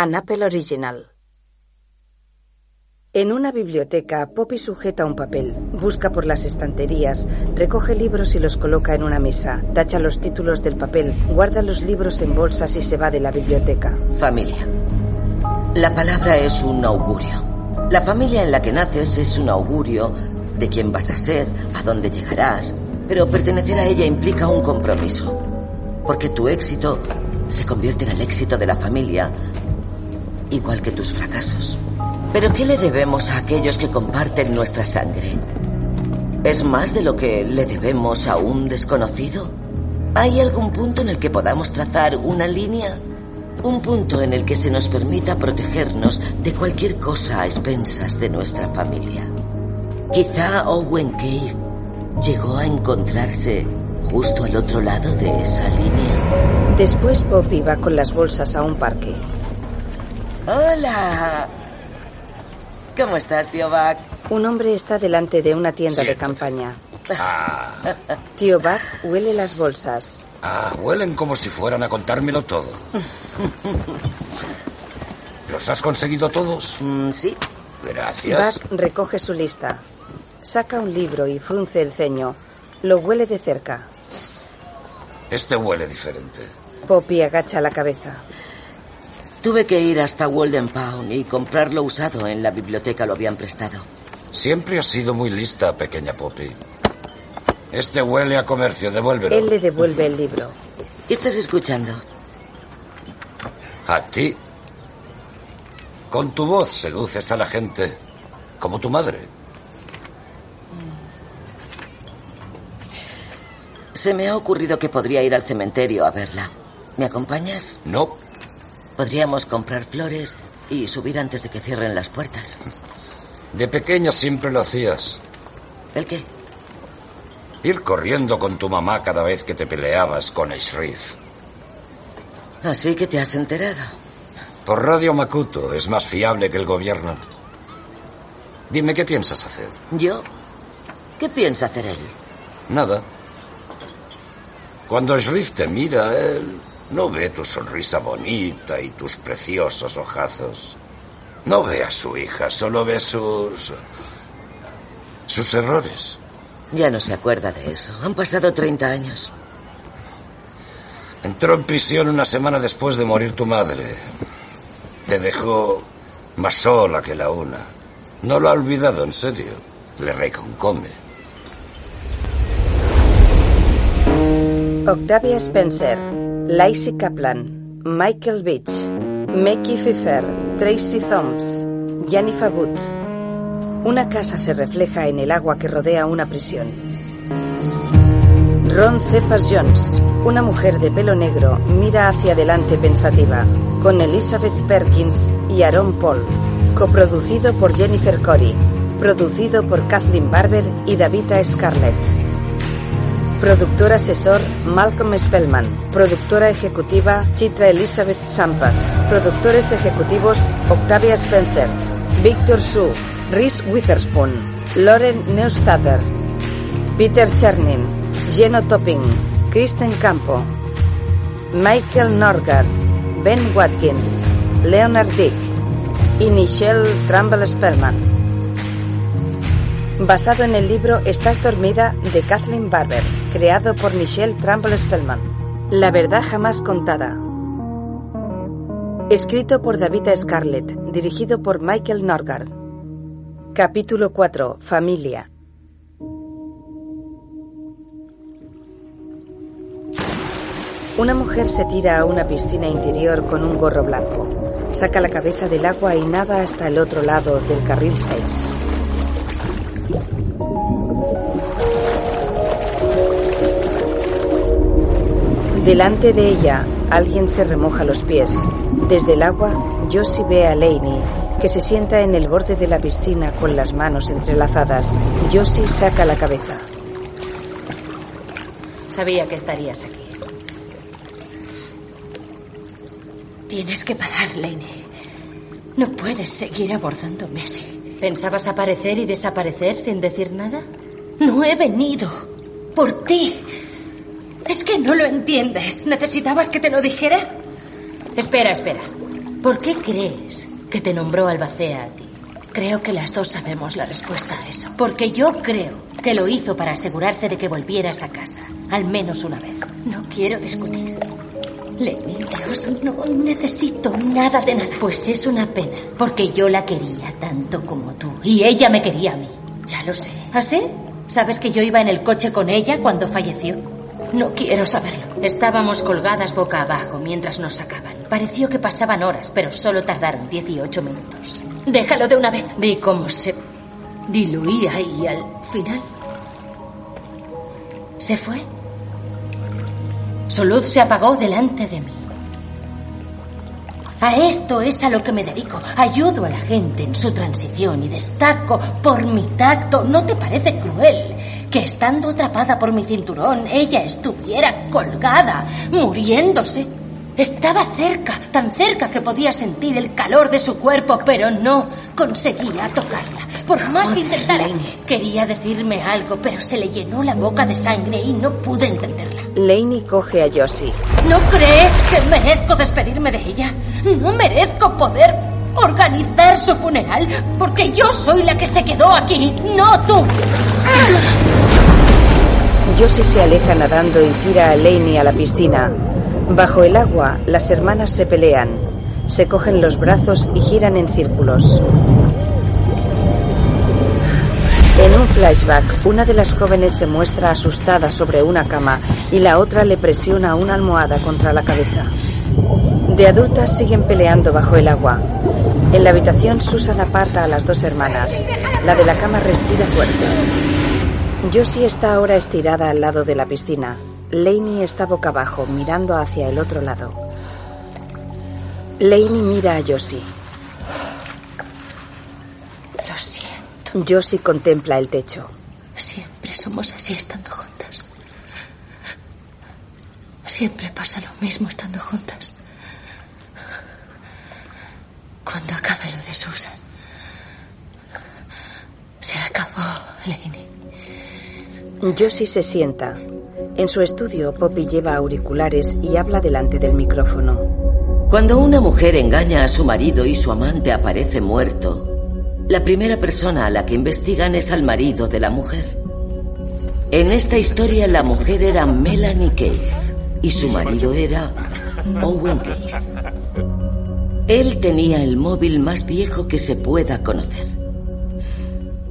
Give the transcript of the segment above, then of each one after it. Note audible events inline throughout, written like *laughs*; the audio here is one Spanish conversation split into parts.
An Apple Original. En una biblioteca, Poppy sujeta un papel, busca por las estanterías, recoge libros y los coloca en una mesa, tacha los títulos del papel, guarda los libros en bolsas y se va de la biblioteca. Familia. La palabra es un augurio. La familia en la que naces es un augurio de quién vas a ser, a dónde llegarás, pero pertenecer a ella implica un compromiso. Porque tu éxito se convierte en el éxito de la familia, igual que tus fracasos. Pero ¿qué le debemos a aquellos que comparten nuestra sangre? ¿Es más de lo que le debemos a un desconocido? ¿Hay algún punto en el que podamos trazar una línea? Un punto en el que se nos permita protegernos de cualquier cosa a expensas de nuestra familia. Quizá Owen Cave llegó a encontrarse justo al otro lado de esa línea. Después Poppy va con las bolsas a un parque. ¡Hola! ¿Cómo estás, tío Buck? Un hombre está delante de una tienda de campaña. Ah, Tío Buck huele las bolsas. ah, huelen como si fueran a contármelo todo. ¿Los has conseguido todos? Mm, sí. Gracias. Buck recoge su lista. Saca un libro y frunce el ceño. Lo huele de cerca. Este huele diferente. Poppy agacha la cabeza. Tuve que ir hasta Walden Pound y comprarlo usado. En la biblioteca lo habían prestado. Siempre has sido muy lista, pequeña Poppy. Este huele a comercio, devuélvelo. Él le devuelve el libro. ¿Qué estás escuchando? A ti. Con tu voz seduces a la gente, como tu madre. Se me ha ocurrido que podría ir al cementerio a verla. ¿Me acompañas? No, Podríamos comprar flores y subir antes de que cierren las puertas. de pequeña siempre lo hacías. ¿El qué? Ir corriendo con tu mamá cada vez que te peleabas con Shrif. Así que te has enterado. Por Radio Makuto es más fiable que el gobierno. Dime qué piensas hacer. ¿Yo? ¿Qué piensa hacer él? Nada. Cuando Shrif te mira, él no ve tu sonrisa bonita y tus preciosos ojazos. No ve a su hija, solo ve sus... sus errores. Ya no se acuerda de eso. Han pasado 30 años. Entró en prisión una semana después de morir tu madre. Te dejó más sola que la una. No lo ha olvidado, en serio. Le reconcome. Octavia Spencer, Lacey Kaplan, Michael Beach, Mackie Pfeiffer, Tracy Thoms, Jennifer Booth. Una casa se refleja en el agua que rodea una prisión. Ron Cephas Jones, una mujer de pelo negro, mira hacia adelante pensativa, con Elizabeth Perkins y Aaron Paul. Coproducido por Jennifer Corey. Producido por Kathleen Barber y Davita Scarlett. Productor asesor Malcolm Spellman. Productora ejecutiva Chitra Elizabeth Sampath. Productores ejecutivos Octavia Spencer, Victor Su, Reese Witherspoon, Lauren Neustatter, Peter Chernin, Geno Topping, Kristen Campo, Michael Norgard, Ben Watkins, Leonard Dick. Y Michelle Trumbull Spellman. Basado en el libro Estás dormida de Kathleen Barber, creado por Michelle Trumbull Spellman. La verdad jamás contada. Escrito por Davita Scarlett, dirigido por Michael Norgard. Capítulo 4. Familia. Una mujer se tira a una piscina interior con un gorro blanco. Saca la cabeza del agua y nada hasta el otro lado del carril 6. Delante de ella, alguien se remoja los pies. Desde el agua, Josie ve a Laney, que se sienta en el borde de la piscina con las manos entrelazadas. Josie saca la cabeza. Sabía que estarías aquí. Tienes que parar, Lainey. No puedes seguir abordándome así. ¿Pensabas aparecer y desaparecer sin decir nada? No he venido por ti. Es que no lo entiendes. ¿Necesitabas que te lo dijera? Espera, espera. ¿Por qué crees que te nombró Albacea a ti? Creo que las dos sabemos la respuesta a eso. Porque yo creo que lo hizo para asegurarse de que volvieras a casa. Al menos una vez. No quiero discutir. Lenny, Dios, no necesito nada de nada. Pues es una pena, porque yo la quería tanto como tú. Y ella me quería a mí. Ya lo sé. ¿Ah, sí? ¿Sabes que yo iba en el coche con ella cuando falleció? No quiero saberlo. Estábamos colgadas boca abajo mientras nos sacaban. Pareció que pasaban horas, pero solo tardaron 18 minutos. Déjalo de una vez. Vi cómo se diluía y al final... Se fue. Su luz se apagó delante de mí. A esto es a lo que me dedico. Ayudo a la gente en su transición y destaco por mi tacto. ¿No te parece cruel que estando atrapada por mi cinturón ella estuviera colgada, muriéndose? Estaba cerca, tan cerca que podía sentir el calor de su cuerpo, pero no conseguía tocarla. Por más que intentara, quería decirme algo, pero se le llenó la boca de sangre y no pude entenderla. Laney coge a Josie. ¿No crees que merezco despedirme de ella? ¿No merezco poder organizar su funeral? Porque yo soy la que se quedó aquí, no tú. Josie se aleja nadando y tira a Laney a la piscina. Bajo el agua, las hermanas se pelean. Se cogen los brazos y giran en círculos. En un flashback, una de las jóvenes se muestra asustada sobre una cama y la otra le presiona una almohada contra la cabeza. De adultas siguen peleando bajo el agua. En la habitación, Susan aparta a las dos hermanas. La de la cama respira fuerte. Josie está ahora estirada al lado de la piscina. Laney está boca abajo, mirando hacia el otro lado. Laney mira a Josie. Lo siento. Josie contempla el techo. Siempre somos así estando juntas. Siempre pasa lo mismo estando juntas. Cuando acabe lo de Susan. Se acabó, Laney. Josie se sienta. En su estudio, Poppy lleva auriculares y habla delante del micrófono. Cuando una mujer engaña a su marido y su amante aparece muerto, la primera persona a la que investigan es al marido de la mujer. En esta historia la mujer era Melanie Cave y su marido era Owen Cave. Él tenía el móvil más viejo que se pueda conocer.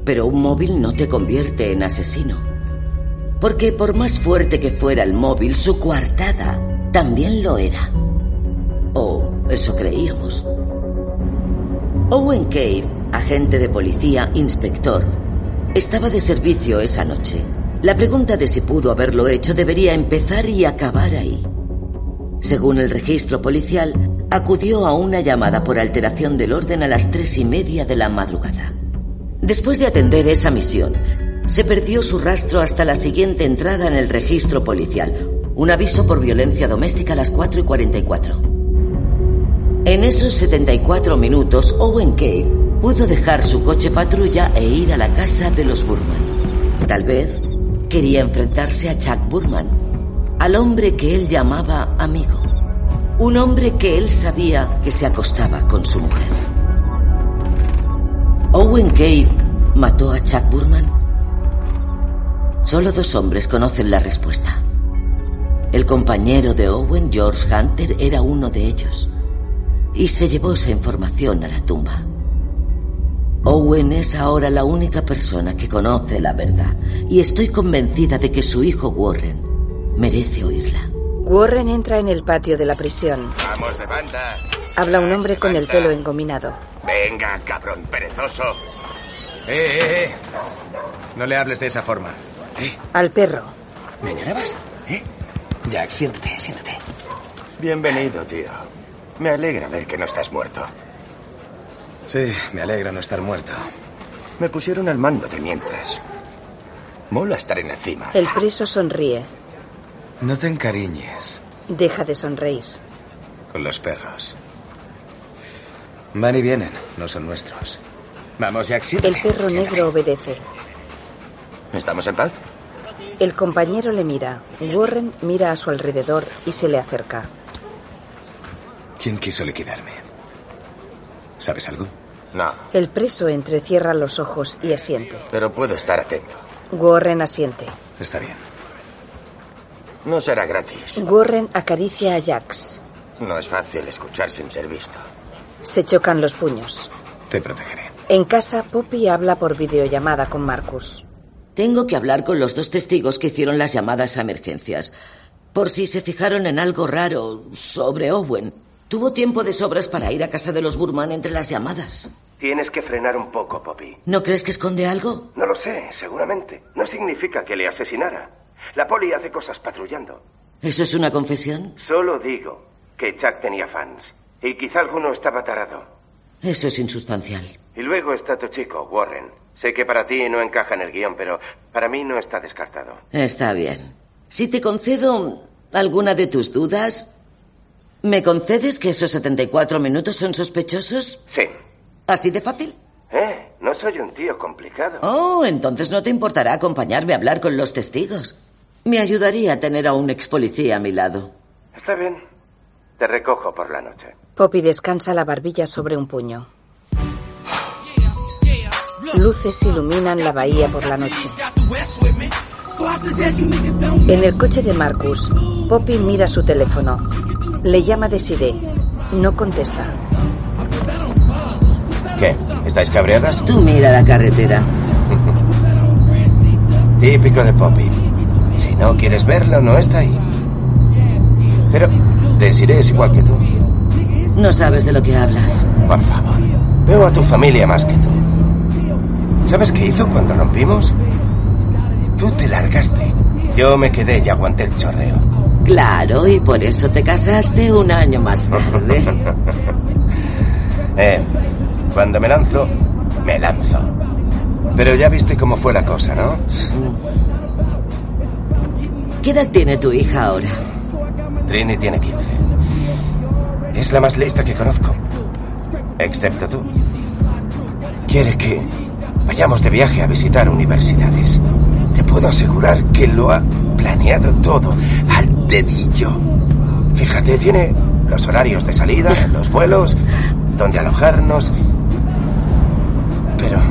Pero un móvil no te convierte en asesino. Porque por más fuerte que fuera el móvil, su coartada también lo era. O eso creíamos. Owen Cave, agente de policía, inspector, estaba de servicio esa noche. La pregunta de si pudo haberlo hecho debería empezar y acabar ahí. Según el registro policial, acudió a una llamada por alteración del orden a las tres y media de la madrugada. Después de atender esa misión, se perdió su rastro hasta la siguiente entrada en el registro policial. Un aviso por violencia doméstica a las 4 y 44. En esos 74 minutos, Owen Cave pudo dejar su coche patrulla e ir a la casa de los Burman. Tal vez quería enfrentarse a Chuck Burman, al hombre que él llamaba amigo. Un hombre que él sabía que se acostaba con su mujer. ¿Owen Cave mató a Chuck Burman? Solo dos hombres conocen la respuesta. El compañero de Owen, George Hunter, era uno de ellos. Y se llevó esa información a la tumba. Owen es ahora la única persona que conoce la verdad. Y estoy convencida de que su hijo Warren merece oírla. Warren entra en el patio de la prisión. Vamos de banda. Habla un hombre con el pelo engominado. Venga, cabrón perezoso. Eh, eh, eh. No le hables de esa forma. ¿Eh? Al perro. ¿Me añorabas? ¿Eh? Jack, siéntate, siéntate. Bienvenido, tío. Me alegra ver que no estás muerto. Sí, me alegra no estar muerto. Me pusieron al mando de mientras. Mola estar en la cima. El preso sonríe. No te encariñes Deja de sonreír. con los perros. Van y vienen, no son nuestros. Vamos, Jack, El siéntate. perro Siéntate. negro obedece. ¿Estamos en paz? El compañero le mira. Warren mira a su alrededor y se le acerca. ¿Quién quiso liquidarme? ¿Sabes algo? No, El preso entrecierra los ojos y asiente. pero puedo estar atento. Warren asiente. Está bien. No será gratis. Warren acaricia a Jax. No es fácil escuchar sin ser visto. Se chocan los puños. Te protegeré. En casa, Poppy habla por videollamada con Marcus. Tengo que hablar con los dos testigos que hicieron las llamadas a emergencias. Por si se fijaron en algo raro sobre Owen. Tuvo tiempo de sobras para ir a casa de los Burman entre las llamadas. Tienes que frenar un poco, Poppy. ¿No crees que esconde algo? No lo sé, seguramente. No significa que le asesinara. La poli hace cosas patrullando. ¿Eso es una confesión? Solo digo que Chuck tenía fans. Y quizá alguno estaba tarado. Eso es insustancial. Y luego está tu chico, Warren. Sé que para ti no encaja en el guion, pero para mí no está descartado. Está bien. Si te concedo alguna de tus dudas, ¿me concedes que esos 74 minutos son sospechosos? Sí. ¿Así de fácil? Eh, no soy un tío complicado. Oh, entonces no te importará acompañarme a hablar con los testigos. Me ayudaría a tener a un ex policía a mi lado. Está bien. Te recojo por la noche. Poppy descansa la barbilla sobre un puño. Luces iluminan la bahía por la noche. En el coche de Marcus, Poppy mira su teléfono. Le llama Desiree. No contesta. ¿Qué? ¿Estáis cabreadas? Tú mira la carretera. *laughs* Típico de Poppy. Si no quieres verlo, no está ahí. Pero Desiree es igual que tú. No sabes de lo que hablas. Por favor. Veo a tu familia más que tú. ¿Sabes qué hizo cuando rompimos? Tú te largaste. Yo me quedé y aguanté el chorreo. Claro, y por eso te casaste un año más tarde. *laughs* Eh, cuando me lanzo, me lanzo. Pero ya viste cómo fue la cosa, ¿no? ¿Qué edad tiene tu hija ahora? Trini tiene 15. Es la más lista que conozco. Excepto tú. Quiere que vayamos de viaje a visitar universidades. Te puedo asegurar que lo ha planeado todo al dedillo. Fíjate, tiene los horarios de salida, *laughs* los vuelos, dónde alojarnos. Pero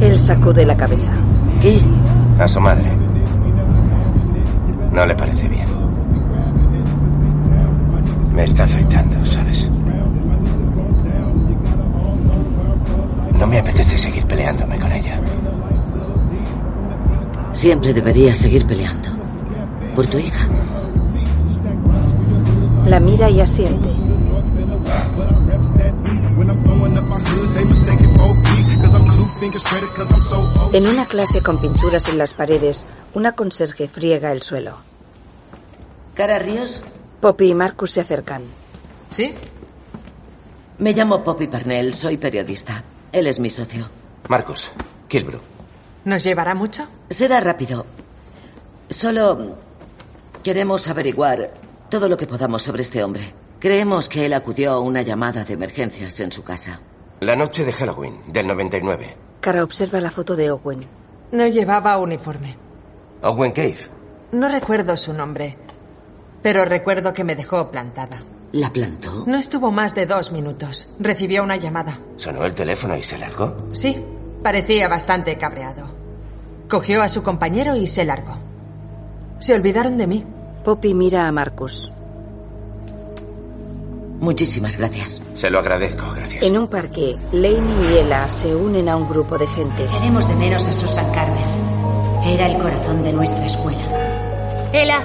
Él sacude la cabeza. ¿Qué? a su madre no le parece bien. Me está afectando, ¿sabes? No me apetece seguir peleándome con ella. Siempre deberías seguir peleando. Por tu hija. La mira y asiente. En una clase con pinturas en las paredes, una conserje friega el suelo. Cara Ríos, Poppy y Marcus se acercan. ¿Sí? me llamo Poppy Parnell, soy periodista. Él es mi socio. Marcus, Kilbrew. ¿Nos llevará mucho? Será rápido. Solo queremos averiguar todo lo que podamos sobre este hombre. Creemos que él acudió a una llamada de emergencias en su casa. La noche de Halloween, del 99. Cara observa la foto de Owen. No llevaba uniforme. Owen Cave. No recuerdo su nombre, pero recuerdo que me dejó plantada. ¿La plantó? No estuvo más de dos minutos. Recibió una llamada. Sonó el teléfono y se largó. Sí, parecía bastante cabreado. Cogió a su compañero y se largó. Se olvidaron de mí. Poppy mira a Marcus. Muchísimas gracias. Se lo agradezco, gracias. En un parque, Laney y Ella se unen a un grupo de gente. Echaremos de menos a Susan Carver. Era el corazón de nuestra escuela. Ela,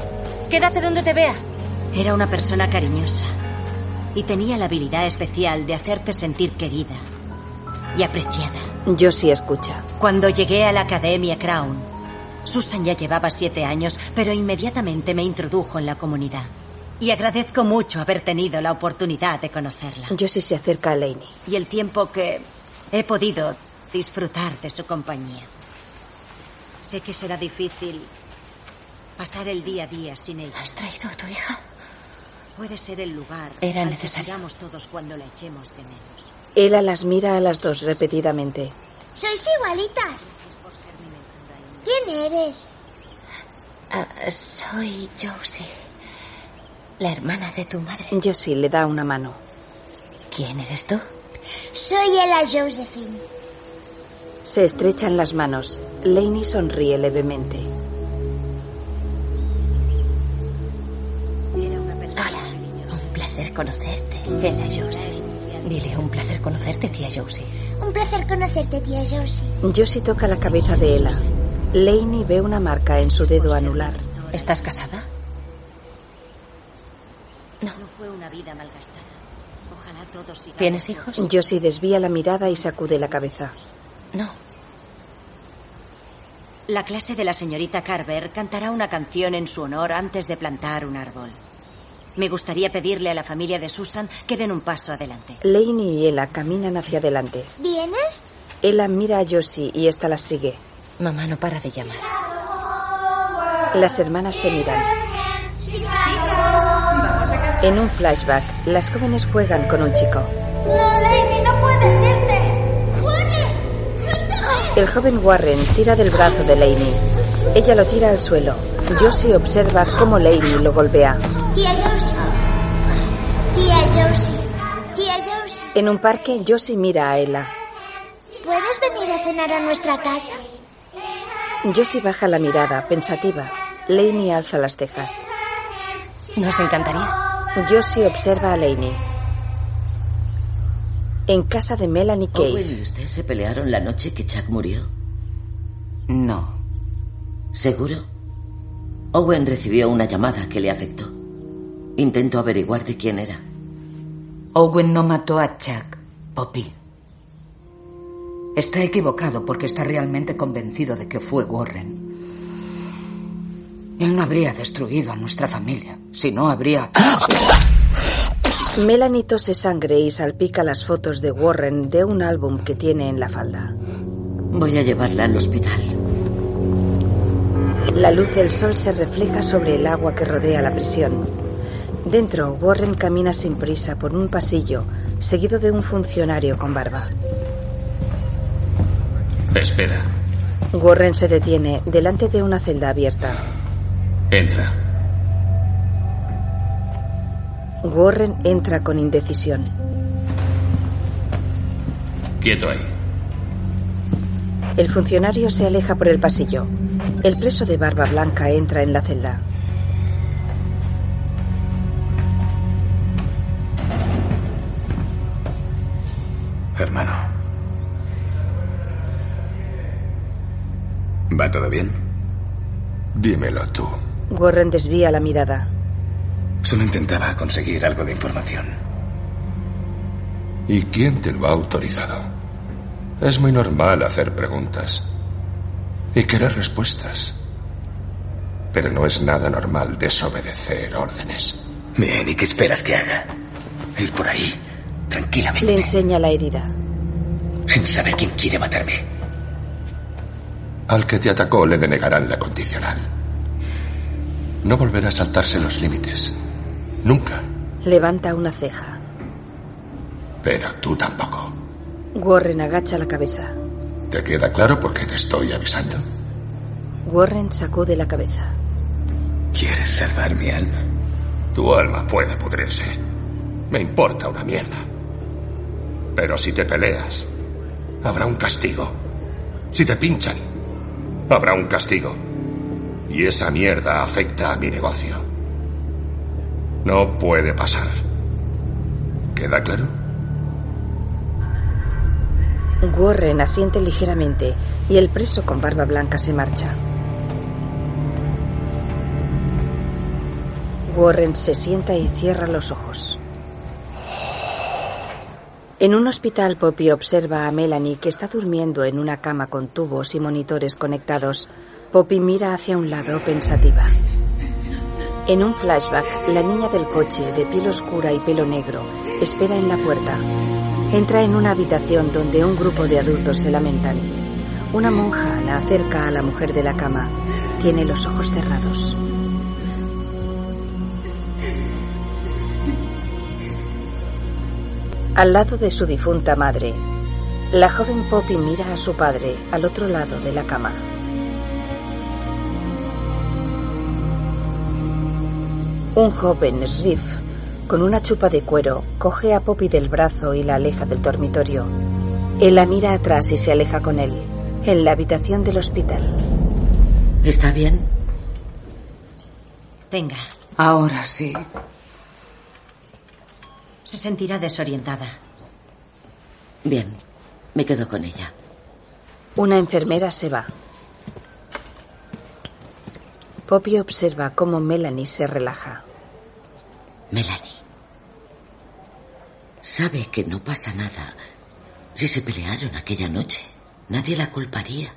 quédate donde te vea. Era una persona cariñosa y tenía la habilidad especial de hacerte sentir querida y apreciada. Josie escucha. Cuando llegué a la Academia Crown, Susan ya llevaba siete años, pero inmediatamente me introdujo en la comunidad. Y agradezco mucho haber tenido la oportunidad de conocerla. Josie se acerca a Laney. Y el tiempo que he podido disfrutar de su compañía. Sé que será difícil pasar el día a día sin ella. ¿Has traído a tu hija? Puede ser el lugar Era al que necesario. vayamos todos cuando la echemos de menos. Ella las mira a las dos repetidamente. Sois igualitas. ¿Quién eres? Ah, soy Josie, la hermana de tu madre. Josie le da una mano. ¿Quién eres tú? Soy Ella Josephine. Se estrechan las manos. Laney sonríe levemente. Conocerte, Ella Josie. Dile, un placer conocerte, tía Josie. Un placer conocerte, tía Josie. Josie toca la cabeza de Ella. Laney ve una marca en su dedo anular. ¿Estás casada? No. No fue una vida malgastada. Ojalá todos ¿Tienes hijos? Josie desvía la mirada y sacude la cabeza. No. La clase de la señorita Carver cantará una canción en su honor antes de plantar un árbol. Me gustaría pedirle a la familia de Susan que den un paso adelante. Laney y Ella caminan hacia adelante. ¿Vienes? Ella mira a Josie y esta las sigue. Mamá no para de llamar. Las hermanas se miran. En un flashback, las jóvenes juegan con un chico. No, Lady, no puedes irte. ¡Warren! ¡Suéltame! El joven Warren tira del brazo de Laney. Ella lo tira al suelo. Josie observa cómo Laney lo golpea. Tía Josie. Tía Josie. Tía Josie. En un parque, Josie mira a Ella. ¿Puedes venir a cenar a nuestra casa? Josie baja la mirada, pensativa. Laney alza las cejas. Nos encantaría. Josie observa a Laney. En casa de Melanie ¿Owen Cave. y usted se pelearon la noche que Chuck murió? No. ¿Seguro? Owen recibió una llamada que le afectó. Intento averiguar de quién era. Owen no mató a Chuck, Poppy. Está equivocado porque está realmente convencido de que fue Warren. Él no habría destruido a nuestra familia. Si no, habría... Melanie tose sangre y salpica las fotos de Warren de un álbum que tiene en la falda. Voy a llevarla al hospital. La luz del sol se refleja sobre el agua que rodea la prisión. Dentro, Warren camina sin prisa por un pasillo, seguido de un funcionario con barba. Espera, Warren se detiene delante de una celda abierta. entra. Warren entra con indecisión. Quieto ahí. El funcionario se aleja por el pasillo. El preso de barba blanca entra en la celda. ¿Va todo bien? Dímelo tú. Warren desvía la mirada. Solo intentaba conseguir algo de información. ¿Y quién te lo ha autorizado? Es muy normal hacer preguntas y querer respuestas. Pero no es nada normal desobedecer órdenes. Bien, ¿y qué esperas que haga? Ir por ahí, tranquilamente, Le enseña la herida. sin saber quién quiere matarme. Al que te atacó le denegarán la condicional. No volverá a saltarse los límites. Nunca. Levanta una ceja. Pero tú tampoco. Warren agacha la cabeza. ¿Te queda claro por qué te estoy avisando? Warren sacude la cabeza. ¿Quieres salvar mi alma? Tu alma puede pudrirse. Me importa una mierda. Pero si te peleas, habrá un castigo. Si te pinchan, habrá un castigo. Y esa mierda afecta a mi negocio. No puede pasar. ¿Queda claro? Warren asiente ligeramente y el preso con barba blanca se marcha. Warren se sienta y cierra los ojos. En un hospital, Poppy observa a Melanie que está durmiendo en una cama con tubos y monitores conectados. Poppy mira hacia un lado pensativa. En un flashback, la niña del coche, de piel oscura y pelo negro, espera en la puerta. Entra en una habitación donde un grupo de adultos se lamentan. Una monja la acerca a la mujer de la cama. Tiene los ojos cerrados. Al lado de su difunta madre, la joven Poppy mira a su padre al otro lado de la cama. Un joven Riff Con una chupa de cuero, coge a Poppy del brazo y la aleja del dormitorio. Él la mira atrás y se aleja con él, en la habitación del hospital. ¿Está bien? Venga. Ahora sí. Se sentirá desorientada. Bien, me quedo con ella. Una enfermera se va. Poppy observa cómo Melanie se relaja. Melanie. Sabe que no pasa nada. Si se pelearon aquella noche, nadie la culparía.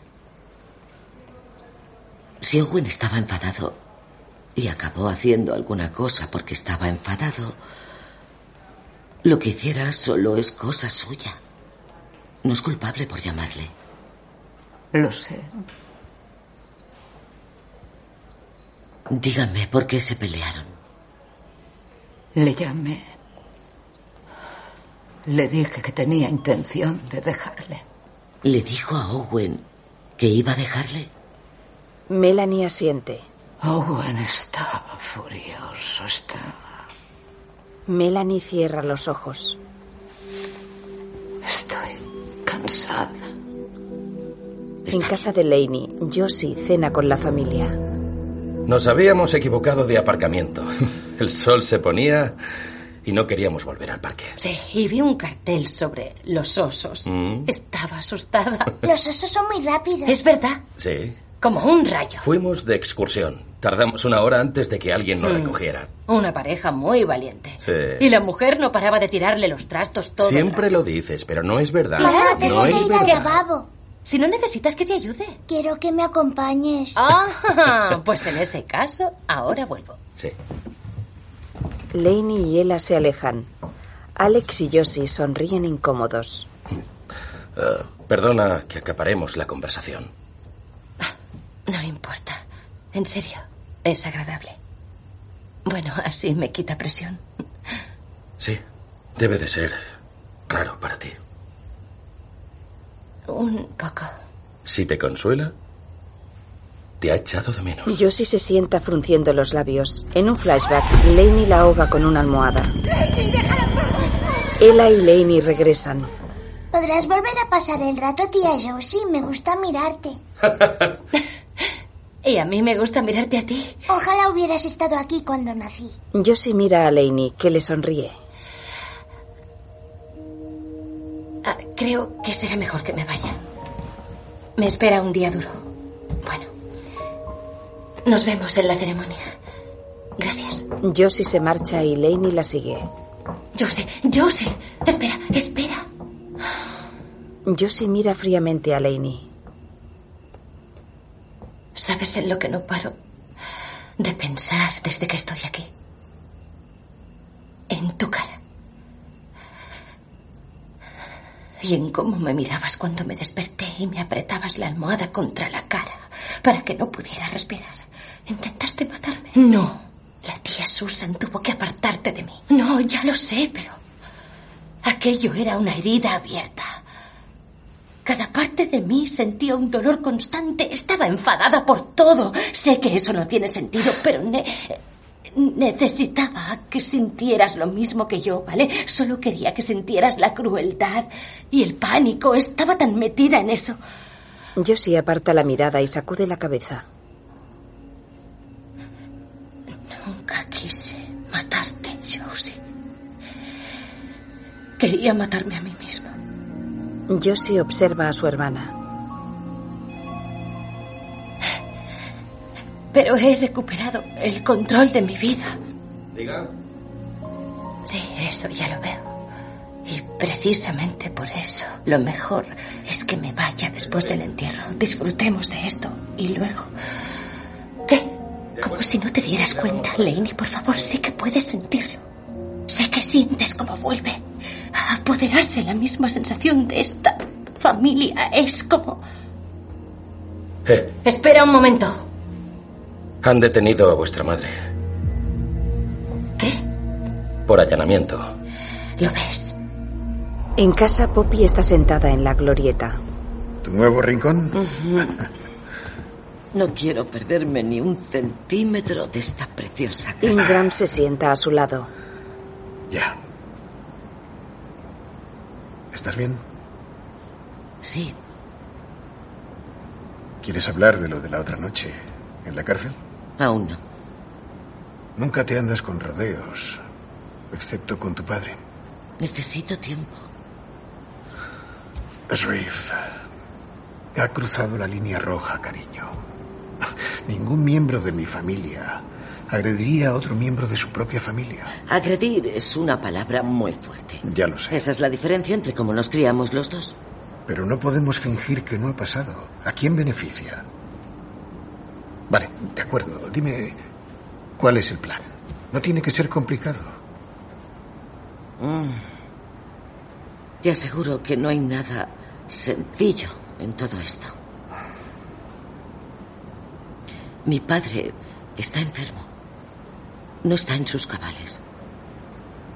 Si Owen estaba enfadado y acabó haciendo alguna cosa porque estaba enfadado, lo que hiciera solo es cosa suya. No es culpable por llamarle. Lo sé. Dígame por qué se pelearon. Le llamé. Le dije que tenía intención de dejarle. ¿Le dijo a Owen que iba a dejarle? Melanie asiente. Owen estaba furioso, estaba. Melanie cierra los ojos. Estoy cansada. En casa de Laney, Josie cena con la familia. Nos habíamos equivocado de aparcamiento. *laughs* El sol se ponía y no queríamos volver al parque. Sí, y vi un cartel sobre los osos. Mm. Estaba asustada. Los osos son muy rápidos. Es verdad, Sí. como un rayo. Fuimos de excursión. Tardamos una hora antes de que alguien nos Mm. recogiera. Una pareja muy valiente. Sí. Y la mujer no paraba de tirarle los trastos todo el Siempre lo dices, pero no es verdad. No que es ir al verdad. lavabo. Si no necesitas que te ayude. Quiero que me acompañes. Ah, pues en ese caso, ahora vuelvo. Sí. Laney y Ella se alejan. Alex y Josie sonríen incómodos. Eh, perdona que acaparemos la conversación. No importa. En serio, es agradable. Bueno, así me quita presión. Sí, debe de ser raro para ti. Un poco. Si te consuela, te ha echado de menos. Josie se sienta frunciendo los labios. En un flashback, Laney la ahoga con una almohada. Ella y Laney regresan. ¿Podrás volver a pasar el rato, tía Josie? Me gusta mirarte. *laughs* Y a mí me gusta mirarte a ti. Ojalá hubieras estado aquí cuando nací. Josie mira a Laney, que le sonríe. Ah, creo que será mejor que me vaya. Me espera un día duro. Bueno. Nos vemos en la ceremonia. Gracias. Josie se marcha y Laney la sigue. Josie, Josie. Espera, espera. Josie mira fríamente a Laney. ¿Sabes en lo que no paro de pensar desde que estoy aquí? En tu cara. Y en cómo me mirabas cuando me desperté y me apretabas la almohada contra la cara para que no pudiera respirar. ¿Intentaste matarme? No. La tía Susan tuvo que apartarte de mí. No, ya lo sé, pero aquello era una herida abierta. Cada parte de mí sentía un dolor constante. Estaba enfadada por todo. Sé que eso no tiene sentido, pero ne- necesitaba que sintieras lo mismo que yo, ¿vale? Solo quería que sintieras la crueldad y el pánico. Estaba tan metida en eso. Josie aparta la mirada y sacude la cabeza. Nunca quise matarte, Josie. Quería matarme a mí mismo. Josie observa a su hermana. Pero he recuperado el control de mi vida. Diga. Sí, eso ya lo veo. Y precisamente por eso, lo mejor es que me vaya después del entierro. Disfrutemos de esto. Y luego... ¿Qué? Como si no te dieras cuenta, Laney, por favor, sé que puedes sentirlo. Sé que sientes cómo vuelve apoderarse la misma sensación de esta familia. Es como... Eh, Espera un momento. han detenido a vuestra madre. ¿Qué? Por allanamiento. ¿Lo ves? En casa, Poppy está sentada en la glorieta. ¿Tu nuevo rincón? *laughs* No quiero perderme ni un centímetro de esta preciosa casa. Ingram se sienta a su lado. Ya. ¿Estás bien? Sí. ¿Quieres hablar de lo de la otra noche en la cárcel? Aún no. Nunca te andas con rodeos, excepto con tu padre. Necesito tiempo. Sharif ha cruzado la línea roja, cariño. Ningún miembro de mi familia agrediría a otro miembro de su propia familia. Agredir es una palabra muy fuerte. Ya lo sé. Esa es la diferencia entre cómo nos criamos los dos. Pero no podemos fingir que no ha pasado. ¿A quién beneficia? Vale, de acuerdo. Dime, ¿cuál es el plan? No tiene que ser complicado. Mm. Te aseguro que no hay nada sencillo en todo esto. Mi padre está enfermo. No está en sus cabales.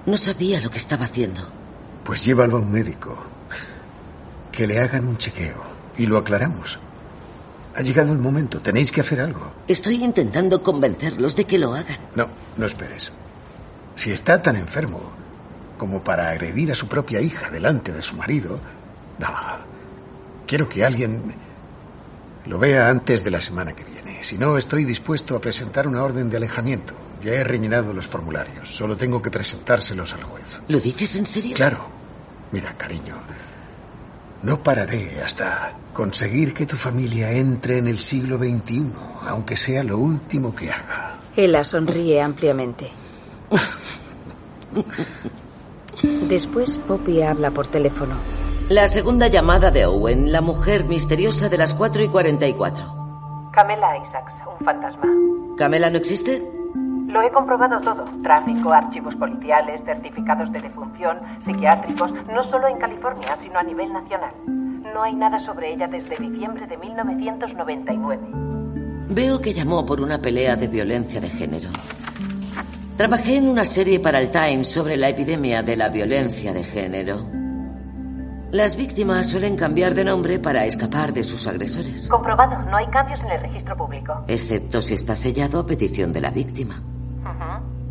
No sabía lo que estaba haciendo. Pues llévalo a un médico. Que le hagan un chequeo y lo aclaramos. Ha llegado el momento, tenéis que hacer algo. Estoy intentando convencerlos de que lo hagan. No, no esperes. Si está tan enfermo como para agredir a su propia hija delante de su marido, no. Quiero que alguien lo vea antes de la semana que viene. Si no, estoy dispuesto a presentar una orden de alejamiento. Ya he rellenado los formularios. Solo tengo que presentárselos al juez. ¿Lo dices en serio? Claro. Mira, cariño. No pararé hasta conseguir que tu familia entre en el siglo XXI, aunque sea lo último que haga. Ella sonríe ampliamente. Después Poppy habla por teléfono. La segunda llamada de Owen, la mujer misteriosa de las 4 y 44. Camela Isaacs, un fantasma. ¿Camela no existe? Lo he comprobado todo. Tráfico, archivos policiales, certificados de defunción, psiquiátricos, no solo en California, sino a nivel nacional. No hay nada sobre ella desde diciembre de 1999. Veo que llamó por una pelea de violencia de género. Trabajé en una serie para el Times sobre la epidemia de la violencia de género. Las víctimas suelen cambiar de nombre para escapar de sus agresores. Comprobado, no hay cambios en el registro público. Excepto si está sellado a petición de la víctima.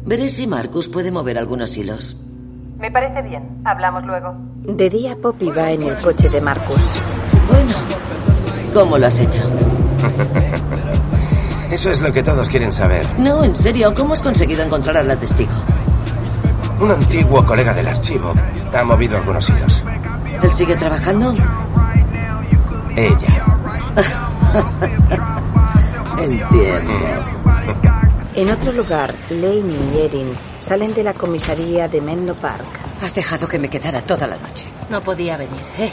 Veré si Marcus puede mover algunos hilos. Me parece bien. Hablamos luego. De día Poppy va en el coche de Marcus. Bueno, ¿cómo lo has hecho? *laughs* Eso es lo que todos quieren saber. No, en serio, ¿cómo has conseguido encontrar a la testigo? Un antiguo colega del archivo ha movido algunos hilos. ¿Él sigue trabajando? Ella. *laughs* Entiendo. En otro lugar, Laney y Erin salen de la comisaría de Menlo Park. Has dejado que me quedara toda la noche. No podía venir, ¿eh?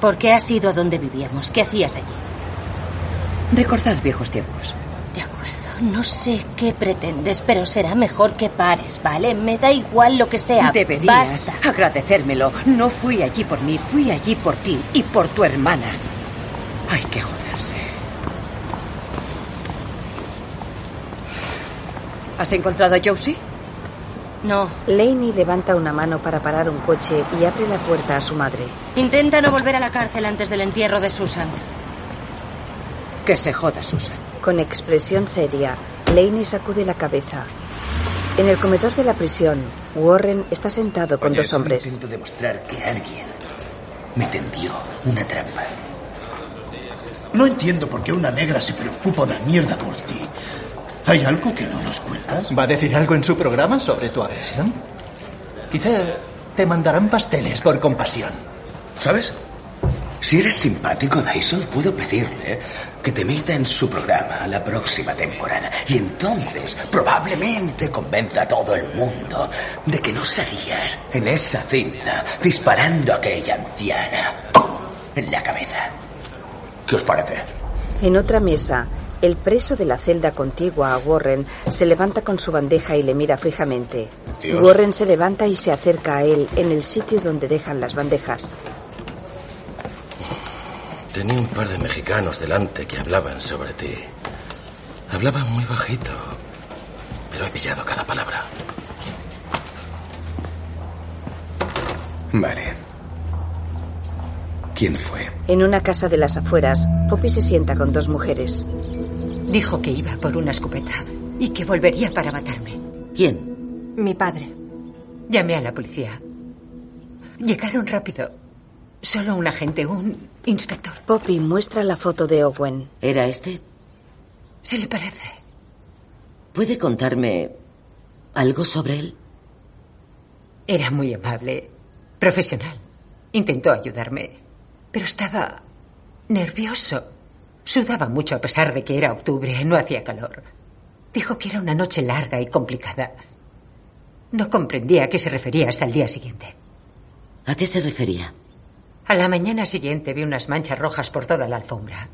¿Por qué has ido a donde vivíamos? ¿Qué hacías allí? Recordar viejos tiempos. De acuerdo, no sé qué pretendes, pero será mejor que pares, ¿vale? Me da igual lo que sea. Deberías Basta. agradecérmelo. No fui allí por mí, fui allí por ti y por tu hermana. Hay que joderse. ¿Has encontrado a Josie? No. Laney levanta una mano para parar un coche y abre la puerta a su madre. Intenta no volver a la cárcel antes del entierro de Susan. Que se joda, Susan. Con expresión seria, Laney sacude la cabeza. En el comedor de la prisión, Warren está sentado con Oye, dos solo hombres. Intento demostrar que alguien me tendió una trampa. No entiendo por qué una negra se preocupa una mierda por ti. ¿Hay algo que no nos cuentas? ¿Va a decir algo en su programa sobre tu agresión? Quizá te mandarán pasteles por compasión. ¿Sabes? Si eres simpático, Dyson, puedo pedirle que te meta en su programa la próxima temporada. Y entonces probablemente convenza a todo el mundo de que no salías en esa cinta disparando a aquella anciana en la cabeza. ¿Qué os parece? En otra mesa, el preso de la celda contigua a Warren se levanta con su bandeja y le mira fijamente. Dios. Warren se levanta y se acerca a él en el sitio donde dejan las bandejas. Tenía un par de mexicanos delante que hablaban sobre ti. Hablaban muy bajito, pero he pillado cada palabra. Vale. ¿Quién fue? En una casa de las afueras, Poppy se sienta con dos mujeres. Dijo que iba por una escopeta y que volvería para matarme. ¿Quién? Mi padre. Llamé a la policía. Llegaron rápido. Solo un agente, un inspector. Poppy muestra la foto de Owen. ¿Era este? Se le parece. ¿Puede contarme algo sobre él? Era muy amable, profesional. Intentó ayudarme, pero estaba nervioso. Sudaba mucho a pesar de que era octubre, no hacía calor. Dijo que era una noche larga y complicada. No comprendía a qué se refería hasta el día siguiente. ¿A qué se refería? A la mañana siguiente vi unas manchas rojas por toda la alfombra.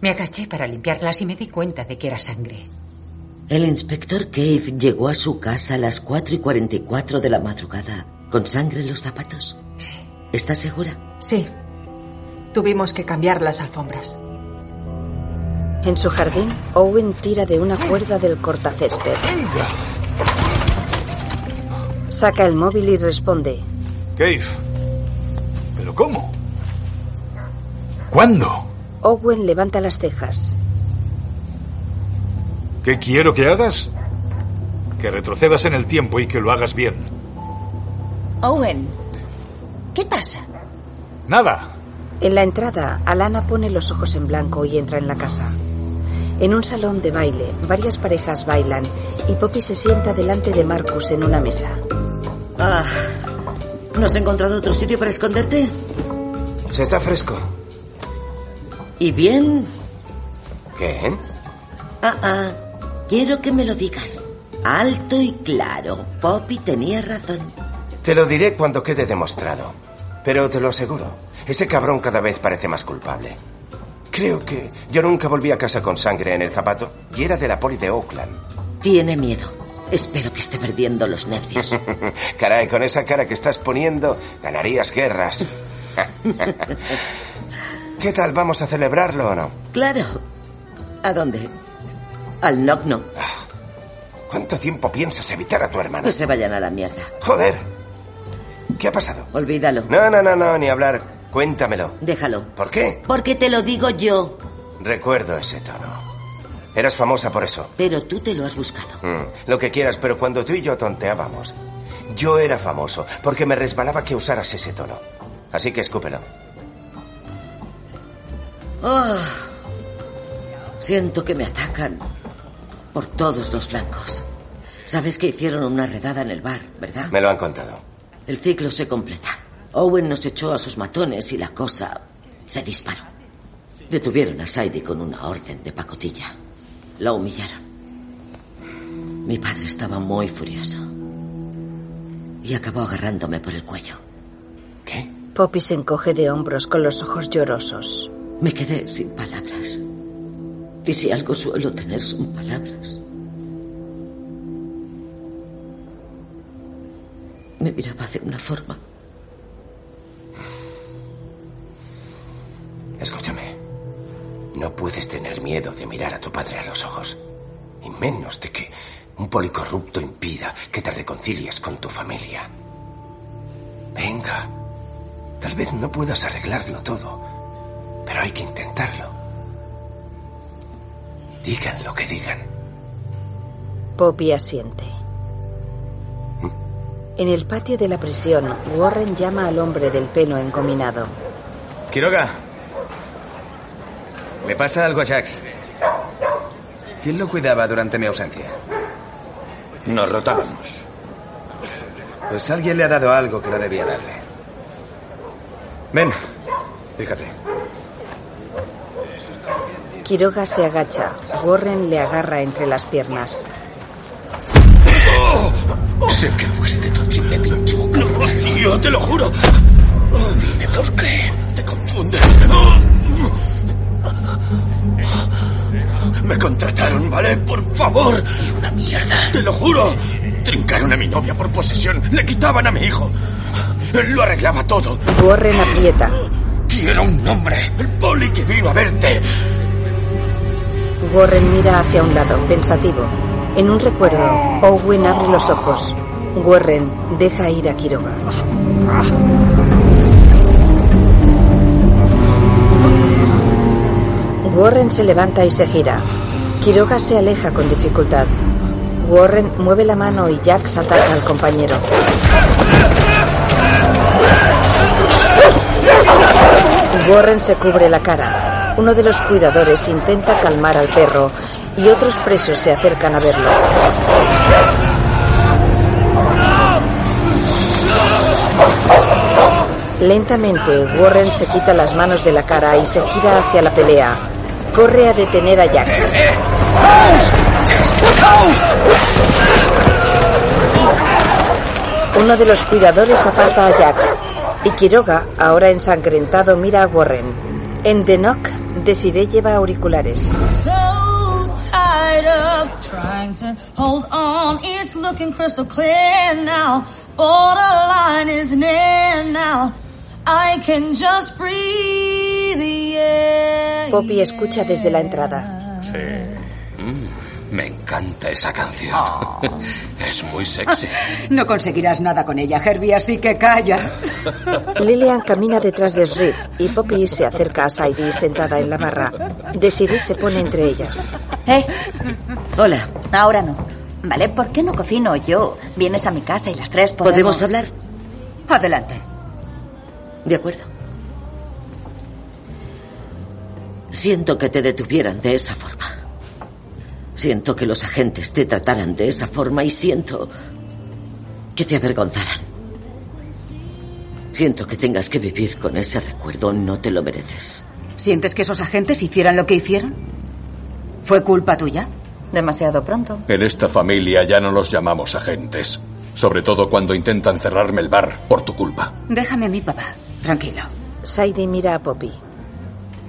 Me agaché para limpiarlas y me di cuenta de que era sangre. El inspector Cave llegó a su casa a las 4 y 44 de la madrugada con sangre en los zapatos. Sí. ¿Estás segura? Sí. Tuvimos que cambiar las alfombras. En su jardín, Owen tira de una cuerda del cortacésped. Saca el móvil y responde. Cave. ¿Pero cómo? ¿Cuándo? Owen levanta las cejas. ¿Qué quiero que hagas? Que retrocedas en el tiempo y que lo hagas bien. Owen, ¿qué pasa? Nada. En la entrada, Alana pone los ojos en blanco y entra en la casa. En un salón de baile, varias parejas bailan y Poppy se sienta delante de Marcus en una mesa. Ah, ¿no has encontrado otro sitio para esconderte? Se está fresco. ¿Y bien? ¿Qué? Ah, ah. Quiero que me lo digas. Alto y claro. Poppy tenía razón. Te lo diré cuando quede demostrado. Pero te lo aseguro, ese cabrón cada vez parece más culpable. Creo que yo nunca volví a casa con sangre en el zapato y era de la poli de Oakland. Tiene miedo. Espero que esté perdiendo los nervios. *laughs* Caray, con esa cara que estás poniendo, ganarías guerras. *laughs* ¿Qué tal? ¿Vamos a celebrarlo o no? Claro. ¿A dónde? Al knock knock. ¿Cuánto tiempo piensas evitar a tu hermana? Que se vayan a la mierda. Joder. ¿Qué ha pasado? Olvídalo. No, no, no, no, ni hablar. Cuéntamelo. Déjalo. ¿Por qué? Porque te lo digo yo. Recuerdo ese tono. Eras famosa por eso. Pero tú te lo has buscado. Mm, lo que quieras, pero cuando tú y yo tonteábamos, yo era famoso porque me resbalaba que usaras ese tono. Así que escúpelo. Oh, siento que me atacan por todos los flancos. Sabes que hicieron una redada en el bar, ¿verdad? Me lo han contado. El ciclo se completa. Owen nos echó a sus matones y la cosa se disparó. Detuvieron a Sadie con una orden de pacotilla. La humillaron. Mi padre estaba muy furioso. Y acabó agarrándome por el cuello. ¿Qué? Poppy se encoge de hombros con los ojos llorosos. Me quedé sin palabras. Y si algo suelo tener son palabras. Me miraba de una forma. Escúchame. No puedes tener miedo de mirar a tu padre a los ojos. Y menos de que un policorrupto impida que te reconcilies con tu familia. Venga. Tal vez no puedas arreglarlo todo, pero hay que intentarlo. Digan lo que digan. Poppy asiente. En el patio de la prisión, Warren llama al hombre del pelo encominado. Quiroga. Le pasa algo a Jax. ¿Quién lo cuidaba durante mi ausencia? Nos rotábamos. Pues alguien le ha dado algo que no debía darle. Ven, fíjate. Quiroga se agacha. Warren le agarra entre las piernas. Sé que fuiste tú quien me pinchó. No, tío, te lo juro. Dime por qué. Me contrataron, ¿vale? Por favor. Y una mierda. Te lo juro. Trincaron a mi novia por posesión. Le quitaban a mi hijo. Él lo arreglaba todo. Warren aprieta. Quiero un nombre. El poli que vino a verte. Warren mira hacia un lado, pensativo. En un recuerdo, Owen abre los ojos. Warren deja ir a Quiroga. Warren se levanta y se gira. Quiroga se aleja con dificultad. Warren mueve la mano y Jax ataca al compañero. Warren se cubre la cara. Uno de los cuidadores intenta calmar al perro y otros presos se acercan a verlo. Lentamente, Warren se quita las manos de la cara y se gira hacia la pelea. Corre a detener a Jax. Uno de los cuidadores aparta a Jax y Quiroga, ahora ensangrentado, mira a Warren. En The Knock, Desiree lleva auriculares. So I can just breathe the air. Poppy escucha desde la entrada. Sí. Mm, me encanta esa canción. es muy sexy. *laughs* No conseguirás nada con ella, Herbie, así que calla. *laughs* Lillian camina detrás de Srif y Poppy se acerca a Sadie sentada en la barra. Desiree se pone entre ellas. ¿Eh? Hola. Ahora no. ¿Vale? ¿Por qué no cocino yo? Vienes a mi casa y las tres podemos... ¿Podemos hablar? Adelante. De acuerdo. Siento que te detuvieran de esa forma. Siento que los agentes te trataran de esa forma y siento que te avergonzaran. Siento que tengas que vivir con ese recuerdo. No te lo mereces. ¿Sientes que esos agentes hicieran lo que hicieron? ¿Fue culpa tuya? Demasiado pronto. En esta familia ya no los llamamos agentes. Sobre todo cuando intentan cerrarme el bar por tu culpa. Déjame a mi papá. Tranquilo. Sadie mira a Poppy.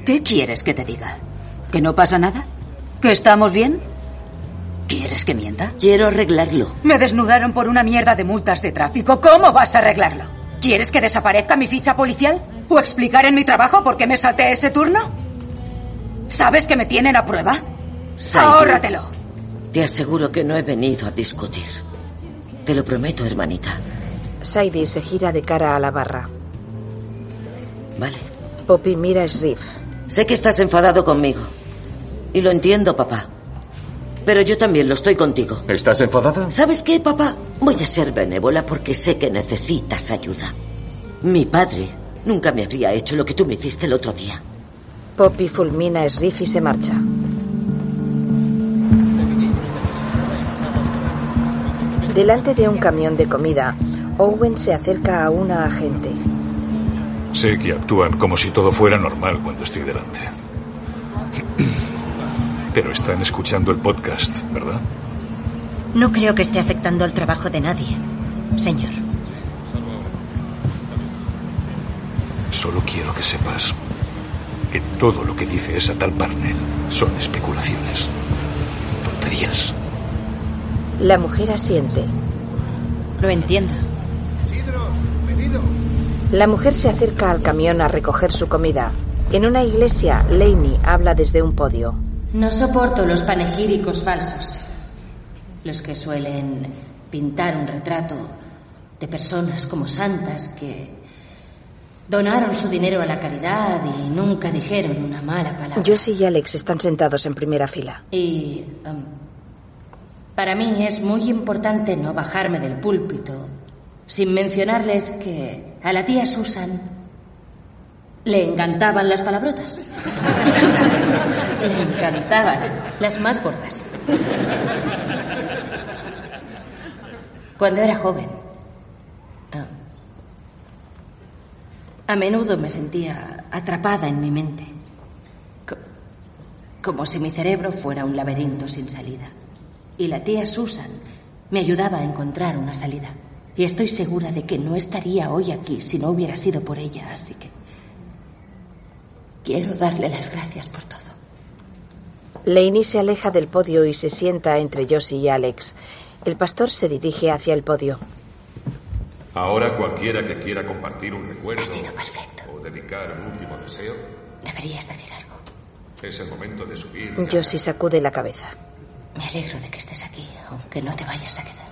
¿Qué quieres que te diga? ¿Que no pasa nada? ¿Que estamos bien? ¿Quieres que mienta? Quiero arreglarlo. Me desnudaron por una mierda de multas de tráfico. ¿Cómo vas a arreglarlo? ¿Quieres que desaparezca mi ficha policial? ¿O explicar en mi trabajo por qué me salté ese turno? ¿Sabes que me tienen a prueba? Ahórratelo. Te aseguro que no he venido a discutir. Te lo prometo, hermanita. Sadie se gira de cara a la barra. Vale. Poppy mira a Srif. Sé que estás enfadado conmigo. Y lo entiendo, papá. Pero yo también lo estoy contigo. ¿Estás enfadada? ¿Sabes qué, papá? Voy a ser benévola porque sé que necesitas ayuda. Mi padre nunca me habría hecho lo que tú me hiciste el otro día. Poppy fulmina a Srif y se marcha. Delante de un camión de comida, Owen se acerca a una agente. Sé que actúan como si todo fuera normal cuando estoy delante. Pero están escuchando el podcast, ¿verdad? No creo que esté afectando al trabajo de nadie, señor. Solo quiero que sepas que todo lo que dice esa tal Parnell son especulaciones. Tonterías. La mujer asiente. Lo entiendo. La mujer se acerca al camión a recoger su comida. En una iglesia, Laney habla desde un podio. No soporto los panegíricos falsos. Los que suelen pintar un retrato de personas como santas que donaron su dinero a la caridad y nunca dijeron una mala palabra. Josie y Alex están sentados en primera fila. Y um, para mí es muy importante no bajarme del púlpito sin mencionarles que a la tía Susan le encantaban las palabrotas. *laughs* le encantaban las más gordas. Cuando era joven, ah, a menudo me sentía atrapada en mi mente, co- como si mi cerebro fuera un laberinto sin salida. Y la tía Susan me ayudaba a encontrar una salida. Y estoy segura de que no estaría hoy aquí si no hubiera sido por ella, así que quiero darle las gracias por todo. Laney se aleja del podio y se sienta entre Josie y Alex. El pastor se dirige hacia el podio. Ahora cualquiera que quiera compartir un recuerdo o dedicar un último deseo, Deberías decir algo. es el momento de subir. Josie sacude la cabeza. Me alegro de que estés aquí, aunque no te vayas a quedar.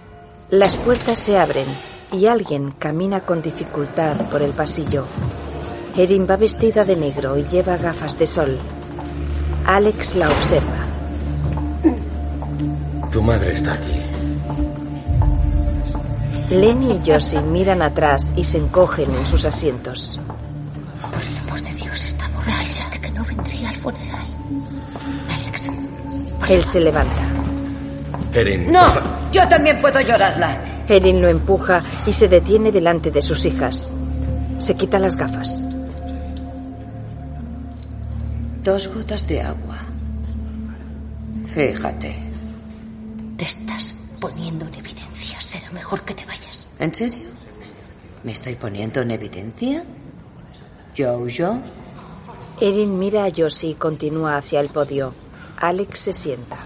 Las puertas se abren y alguien camina con dificultad por el pasillo. Erin va vestida de negro y lleva gafas de sol. Alex la observa. Tu madre está aquí. Lenny y Josie miran atrás y se encogen en sus asientos. Por el amor de Dios, está borracha. Este que no vendría al funeral. Él se levanta. Erin. No, yo también puedo llorarla. Erin lo empuja y se detiene delante de sus hijas. Se quita las gafas. Dos gotas de agua. Fíjate. Te estás poniendo en evidencia. Será mejor que te vayas. ¿En serio? ¿Me estoy poniendo en evidencia? ¿Jojo? Erin mira a Josie y continúa hacia el podio. Alex se sienta.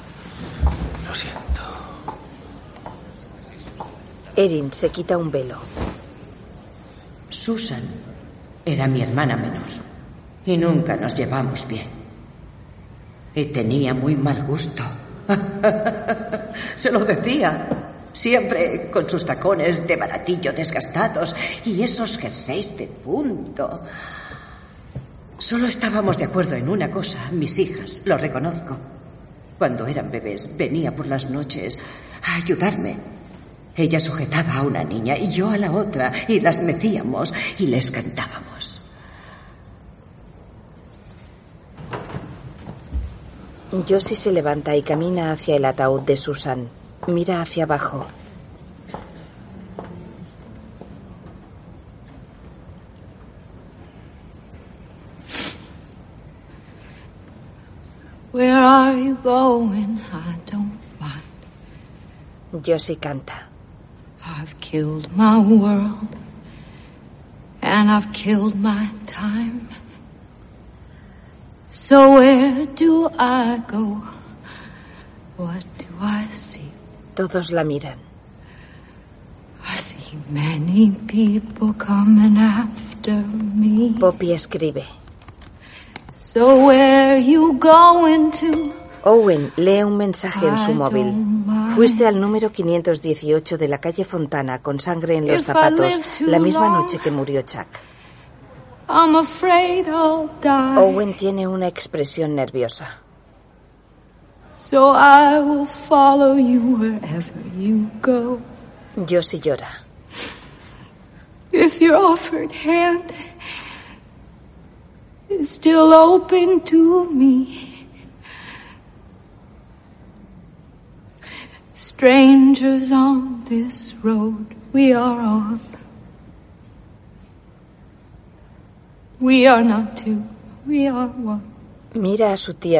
Lo siento. Erin se quita un velo. Susan era mi hermana menor y nunca nos llevamos bien. Y tenía muy mal gusto. *laughs* Se lo decía. Siempre con sus tacones de baratillo desgastados y esos jerseys de punto. Solo estábamos de acuerdo en una cosa, mis hijas, lo reconozco. Cuando eran bebés, venía por las noches a ayudarme. Ella sujetaba a una niña y yo a la otra, y las mecíamos y les cantábamos. Josie se levanta y camina hacia el ataúd de Susan. Mira hacia abajo. Where are you going? I don't mind. Josie canta. I've killed my world. And I've killed my time. So where do I go? What do I see? Todos la miran. I see many people coming after me. Poppy escribe. So where you going to? Owen lee un mensaje en su móvil. Fuiste al número 518 de la calle Fontana con sangre en los zapatos la misma noche que murió Chuck. I'm afraid I'll die. Owen tiene una expresión nerviosa. So I will follow you wherever you go. Josie llora. If your offered hand is still open to me. Strangers on this road we are on. We are not two, we are one. Mira a su tía